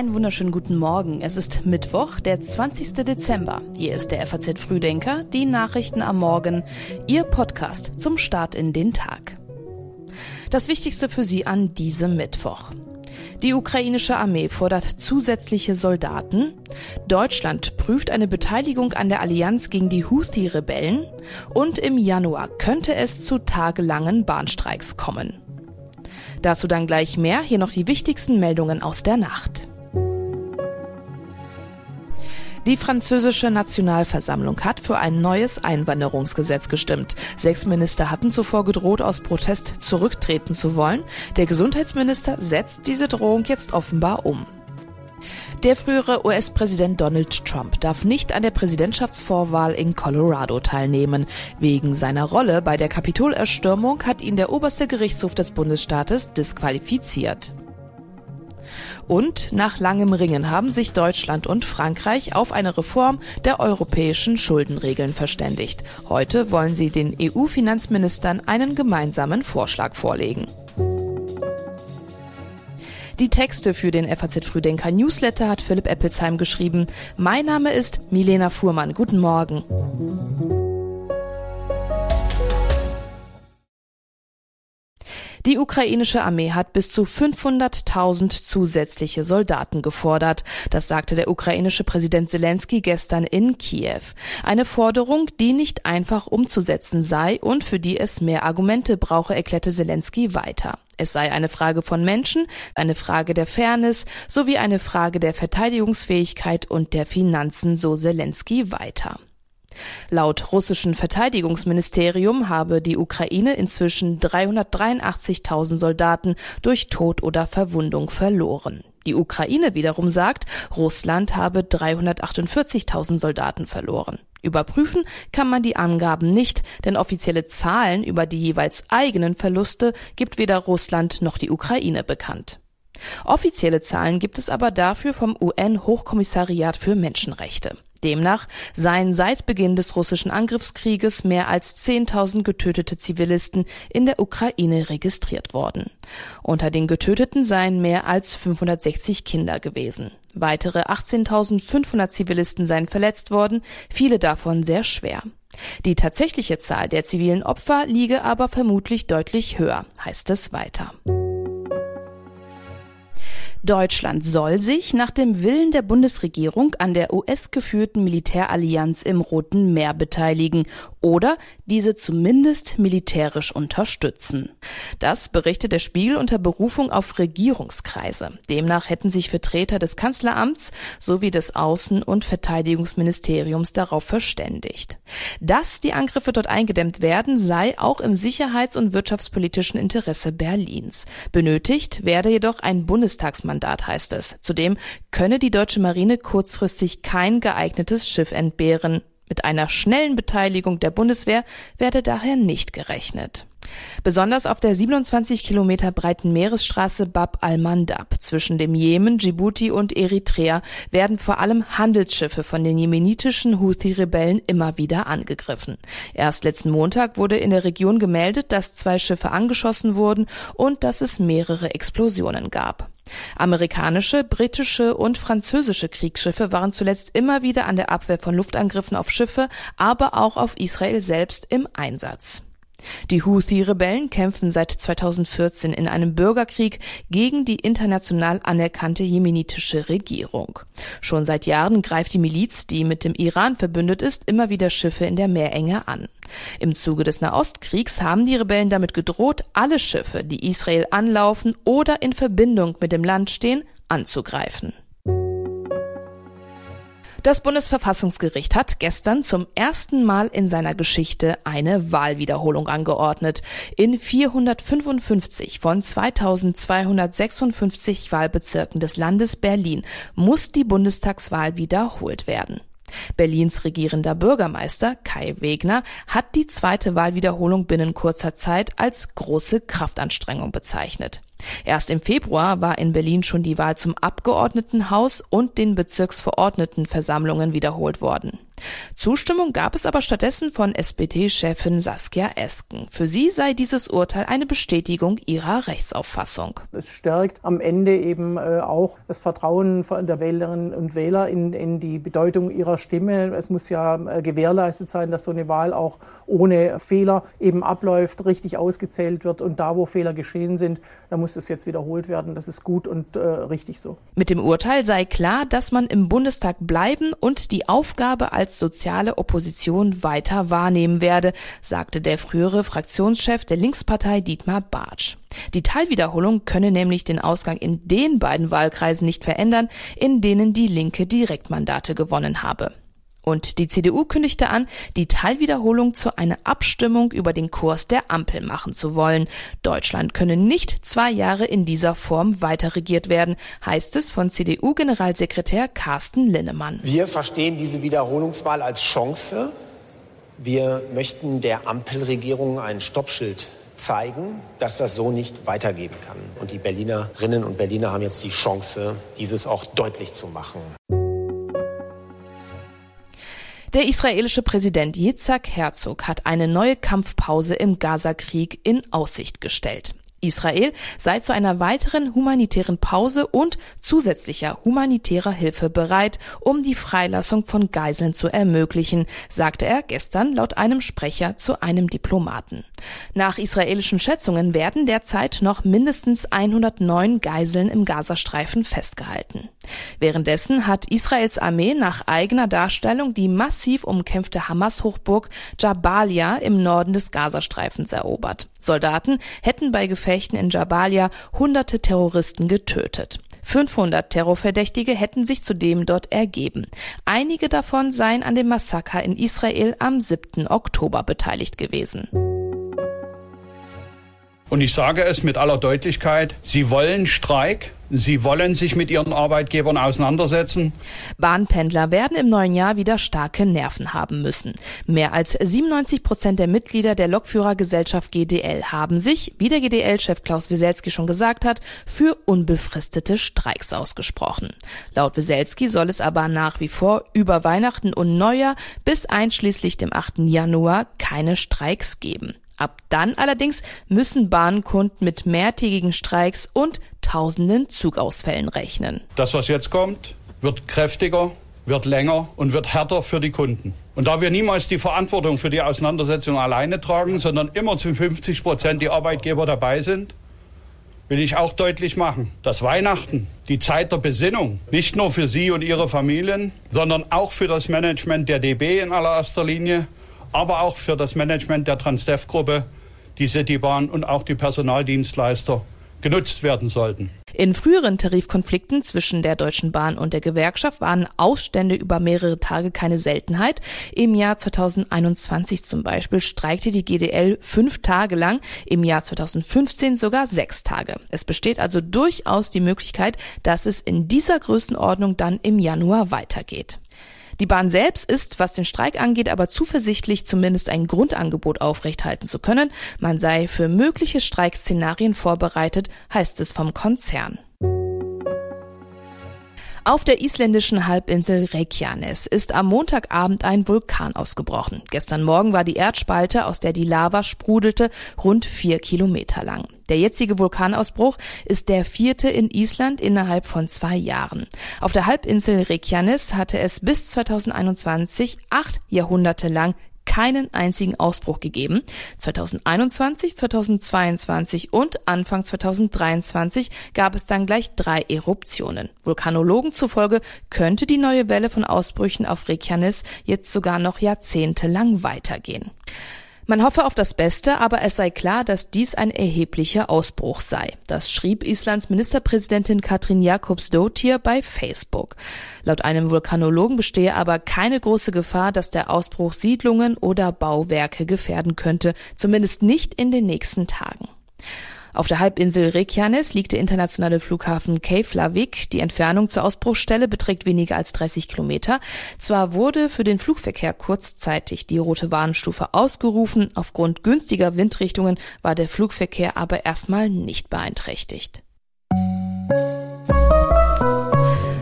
Einen wunderschönen guten Morgen. Es ist Mittwoch, der 20. Dezember. Hier ist der FAZ Frühdenker, die Nachrichten am Morgen, Ihr Podcast zum Start in den Tag. Das Wichtigste für Sie an diesem Mittwoch. Die ukrainische Armee fordert zusätzliche Soldaten. Deutschland prüft eine Beteiligung an der Allianz gegen die Houthi-Rebellen. Und im Januar könnte es zu tagelangen Bahnstreiks kommen. Dazu dann gleich mehr. Hier noch die wichtigsten Meldungen aus der Nacht. Die französische Nationalversammlung hat für ein neues Einwanderungsgesetz gestimmt. Sechs Minister hatten zuvor gedroht, aus Protest zurücktreten zu wollen. Der Gesundheitsminister setzt diese Drohung jetzt offenbar um. Der frühere US-Präsident Donald Trump darf nicht an der Präsidentschaftsvorwahl in Colorado teilnehmen. Wegen seiner Rolle bei der Kapitolerstürmung hat ihn der oberste Gerichtshof des Bundesstaates disqualifiziert. Und nach langem Ringen haben sich Deutschland und Frankreich auf eine Reform der europäischen Schuldenregeln verständigt. Heute wollen sie den EU-Finanzministern einen gemeinsamen Vorschlag vorlegen. Die Texte für den FAZ Frühdenker Newsletter hat Philipp Eppelsheim geschrieben. Mein Name ist Milena Fuhrmann. Guten Morgen. Die ukrainische Armee hat bis zu 500.000 zusätzliche Soldaten gefordert. Das sagte der ukrainische Präsident Zelensky gestern in Kiew. Eine Forderung, die nicht einfach umzusetzen sei und für die es mehr Argumente brauche, erklärte Zelensky weiter. Es sei eine Frage von Menschen, eine Frage der Fairness sowie eine Frage der Verteidigungsfähigkeit und der Finanzen, so Zelensky weiter. Laut russischen Verteidigungsministerium habe die Ukraine inzwischen 383.000 Soldaten durch Tod oder Verwundung verloren. Die Ukraine wiederum sagt, Russland habe 348.000 Soldaten verloren. Überprüfen kann man die Angaben nicht, denn offizielle Zahlen über die jeweils eigenen Verluste gibt weder Russland noch die Ukraine bekannt. Offizielle Zahlen gibt es aber dafür vom UN-Hochkommissariat für Menschenrechte. Demnach seien seit Beginn des russischen Angriffskrieges mehr als 10.000 getötete Zivilisten in der Ukraine registriert worden. Unter den Getöteten seien mehr als 560 Kinder gewesen. Weitere 18.500 Zivilisten seien verletzt worden, viele davon sehr schwer. Die tatsächliche Zahl der zivilen Opfer liege aber vermutlich deutlich höher, heißt es weiter. Deutschland soll sich nach dem Willen der Bundesregierung an der US-geführten Militärallianz im Roten Meer beteiligen oder diese zumindest militärisch unterstützen. Das berichtet der Spiegel unter Berufung auf Regierungskreise. Demnach hätten sich Vertreter des Kanzleramts sowie des Außen- und Verteidigungsministeriums darauf verständigt. Dass die Angriffe dort eingedämmt werden, sei auch im sicherheits- und wirtschaftspolitischen Interesse Berlins. Benötigt werde jedoch ein Bundestagsmandat Mandat heißt es. Zudem könne die deutsche Marine kurzfristig kein geeignetes Schiff entbehren. Mit einer schnellen Beteiligung der Bundeswehr werde daher nicht gerechnet. Besonders auf der 27 Kilometer breiten Meeresstraße Bab al-Mandab zwischen dem Jemen, Djibouti und Eritrea werden vor allem Handelsschiffe von den jemenitischen Houthi-Rebellen immer wieder angegriffen. Erst letzten Montag wurde in der Region gemeldet, dass zwei Schiffe angeschossen wurden und dass es mehrere Explosionen gab. Amerikanische, britische und französische Kriegsschiffe waren zuletzt immer wieder an der Abwehr von Luftangriffen auf Schiffe, aber auch auf Israel selbst im Einsatz. Die Houthi-Rebellen kämpfen seit 2014 in einem Bürgerkrieg gegen die international anerkannte jemenitische Regierung. Schon seit Jahren greift die Miliz, die mit dem Iran verbündet ist, immer wieder Schiffe in der Meerenge an. Im Zuge des Nahostkriegs haben die Rebellen damit gedroht, alle Schiffe, die Israel anlaufen oder in Verbindung mit dem Land stehen, anzugreifen. Das Bundesverfassungsgericht hat gestern zum ersten Mal in seiner Geschichte eine Wahlwiederholung angeordnet. In 455 von 2256 Wahlbezirken des Landes Berlin muss die Bundestagswahl wiederholt werden. Berlins regierender Bürgermeister Kai Wegner hat die zweite Wahlwiederholung binnen kurzer Zeit als große Kraftanstrengung bezeichnet. Erst im Februar war in Berlin schon die Wahl zum Abgeordnetenhaus und den Bezirksverordnetenversammlungen wiederholt worden. Zustimmung gab es aber stattdessen von SPD-Chefin Saskia Esken. Für sie sei dieses Urteil eine Bestätigung ihrer Rechtsauffassung. Es stärkt am Ende eben äh, auch das Vertrauen der Wählerinnen und Wähler in, in die Bedeutung ihrer Stimme. Es muss ja äh, gewährleistet sein, dass so eine Wahl auch ohne Fehler eben abläuft, richtig ausgezählt wird und da, wo Fehler geschehen sind, da muss es jetzt wiederholt werden. Das ist gut und äh, richtig so. Mit dem Urteil sei klar, dass man im Bundestag bleiben und die Aufgabe als soziale Opposition weiter wahrnehmen werde, sagte der frühere Fraktionschef der Linkspartei Dietmar Bartsch. Die Teilwiederholung könne nämlich den Ausgang in den beiden Wahlkreisen nicht verändern, in denen die Linke Direktmandate gewonnen habe. Und die CDU kündigte an, die Teilwiederholung zu einer Abstimmung über den Kurs der Ampel machen zu wollen. Deutschland könne nicht zwei Jahre in dieser Form weiter regiert werden, heißt es von CDU-Generalsekretär Carsten Linnemann. Wir verstehen diese Wiederholungswahl als Chance. Wir möchten der Ampelregierung ein Stoppschild zeigen, dass das so nicht weitergehen kann. Und die Berlinerinnen und Berliner haben jetzt die Chance, dieses auch deutlich zu machen. Der israelische Präsident Yitzhak Herzog hat eine neue Kampfpause im Gazakrieg in Aussicht gestellt. Israel sei zu einer weiteren humanitären Pause und zusätzlicher humanitärer Hilfe bereit, um die Freilassung von Geiseln zu ermöglichen, sagte er gestern laut einem Sprecher zu einem Diplomaten. Nach israelischen Schätzungen werden derzeit noch mindestens 109 Geiseln im Gazastreifen festgehalten. Währenddessen hat Israels Armee nach eigener Darstellung die massiv umkämpfte Hamas-Hochburg Jabalia im Norden des Gazastreifens erobert. Soldaten hätten bei Gefechten in Jabalia hunderte Terroristen getötet. 500 Terrorverdächtige hätten sich zudem dort ergeben. Einige davon seien an dem Massaker in Israel am 7. Oktober beteiligt gewesen. Und ich sage es mit aller Deutlichkeit, Sie wollen Streik, Sie wollen sich mit Ihren Arbeitgebern auseinandersetzen. Bahnpendler werden im neuen Jahr wieder starke Nerven haben müssen. Mehr als 97 Prozent der Mitglieder der Lokführergesellschaft GDL haben sich, wie der GDL-Chef Klaus Wieselski schon gesagt hat, für unbefristete Streiks ausgesprochen. Laut Wieselski soll es aber nach wie vor über Weihnachten und Neujahr bis einschließlich dem 8. Januar keine Streiks geben. Ab dann allerdings müssen Bahnkunden mit mehrtägigen Streiks und tausenden Zugausfällen rechnen. Das, was jetzt kommt, wird kräftiger, wird länger und wird härter für die Kunden. Und da wir niemals die Verantwortung für die Auseinandersetzung alleine tragen, sondern immer zu 50 Prozent die Arbeitgeber dabei sind, will ich auch deutlich machen, dass Weihnachten, die Zeit der Besinnung, nicht nur für Sie und Ihre Familien, sondern auch für das Management der DB in allererster Linie aber auch für das Management der Transdev-Gruppe, die Citybahn und auch die Personaldienstleister genutzt werden sollten. In früheren Tarifkonflikten zwischen der Deutschen Bahn und der Gewerkschaft waren Ausstände über mehrere Tage keine Seltenheit. Im Jahr 2021 zum Beispiel streikte die GDL fünf Tage lang, im Jahr 2015 sogar sechs Tage. Es besteht also durchaus die Möglichkeit, dass es in dieser Größenordnung dann im Januar weitergeht. Die Bahn selbst ist, was den Streik angeht, aber zuversichtlich, zumindest ein Grundangebot aufrechthalten zu können. Man sei für mögliche Streikszenarien vorbereitet, heißt es vom Konzern. Auf der isländischen Halbinsel Reykjanes ist am Montagabend ein Vulkan ausgebrochen. Gestern Morgen war die Erdspalte, aus der die Lava sprudelte, rund vier Kilometer lang. Der jetzige Vulkanausbruch ist der vierte in Island innerhalb von zwei Jahren. Auf der Halbinsel Reykjanes hatte es bis 2021 acht Jahrhunderte lang keinen einzigen Ausbruch gegeben. 2021, 2022 und Anfang 2023 gab es dann gleich drei Eruptionen. Vulkanologen zufolge könnte die neue Welle von Ausbrüchen auf Reykjanes jetzt sogar noch jahrzehntelang weitergehen. Man hoffe auf das Beste, aber es sei klar, dass dies ein erheblicher Ausbruch sei. Das schrieb Islands Ministerpräsidentin Katrin Jakobsdottir bei Facebook. Laut einem Vulkanologen bestehe aber keine große Gefahr, dass der Ausbruch Siedlungen oder Bauwerke gefährden könnte, zumindest nicht in den nächsten Tagen. Auf der Halbinsel Reykjanes liegt der internationale Flughafen Keflavik. Die Entfernung zur Ausbruchsstelle beträgt weniger als 30 Kilometer. Zwar wurde für den Flugverkehr kurzzeitig die rote Warnstufe ausgerufen, aufgrund günstiger Windrichtungen war der Flugverkehr aber erstmal nicht beeinträchtigt.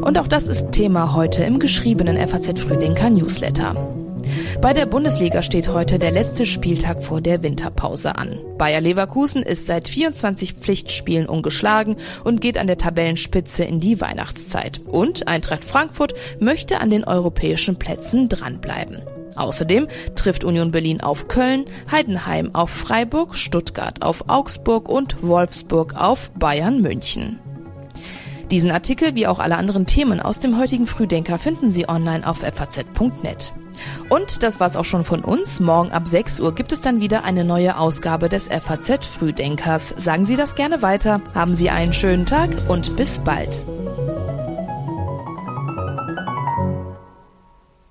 Und auch das ist Thema heute im geschriebenen FAZ Frühdenker Newsletter. Bei der Bundesliga steht heute der letzte Spieltag vor der Winterpause an. Bayer Leverkusen ist seit 24 Pflichtspielen ungeschlagen und geht an der Tabellenspitze in die Weihnachtszeit. Und Eintracht Frankfurt möchte an den europäischen Plätzen dranbleiben. Außerdem trifft Union Berlin auf Köln, Heidenheim auf Freiburg, Stuttgart auf Augsburg und Wolfsburg auf Bayern München. Diesen Artikel wie auch alle anderen Themen aus dem heutigen Frühdenker finden Sie online auf faz.net. Und das war's auch schon von uns. Morgen ab 6 Uhr gibt es dann wieder eine neue Ausgabe des FAZ Frühdenkers. Sagen Sie das gerne weiter. Haben Sie einen schönen Tag und bis bald.